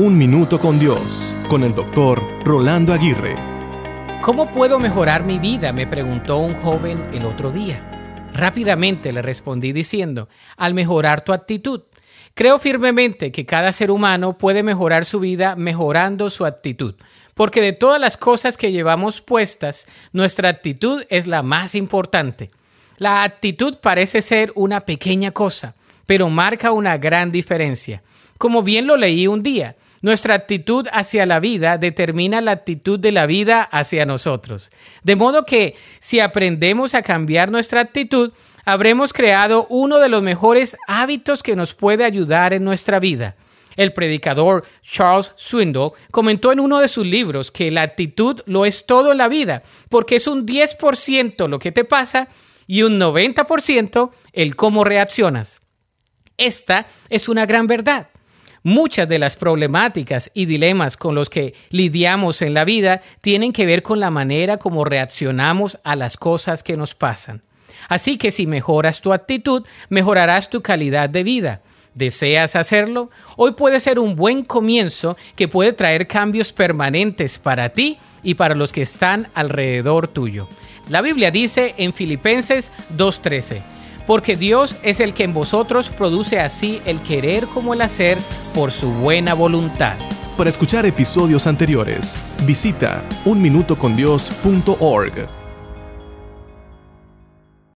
Un Minuto con Dios, con el doctor Rolando Aguirre. ¿Cómo puedo mejorar mi vida? me preguntó un joven el otro día. Rápidamente le respondí diciendo, al mejorar tu actitud. Creo firmemente que cada ser humano puede mejorar su vida mejorando su actitud, porque de todas las cosas que llevamos puestas, nuestra actitud es la más importante. La actitud parece ser una pequeña cosa, pero marca una gran diferencia. Como bien lo leí un día, nuestra actitud hacia la vida determina la actitud de la vida hacia nosotros. De modo que si aprendemos a cambiar nuestra actitud, habremos creado uno de los mejores hábitos que nos puede ayudar en nuestra vida. El predicador Charles Swindoll comentó en uno de sus libros que la actitud lo es todo en la vida, porque es un 10% lo que te pasa y un 90% el cómo reaccionas. Esta es una gran verdad. Muchas de las problemáticas y dilemas con los que lidiamos en la vida tienen que ver con la manera como reaccionamos a las cosas que nos pasan. Así que si mejoras tu actitud, mejorarás tu calidad de vida. ¿Deseas hacerlo? Hoy puede ser un buen comienzo que puede traer cambios permanentes para ti y para los que están alrededor tuyo. La Biblia dice en Filipenses 2.13, porque Dios es el que en vosotros produce así el querer como el hacer por su buena voluntad. Para escuchar episodios anteriores, visita unminutocondios.org.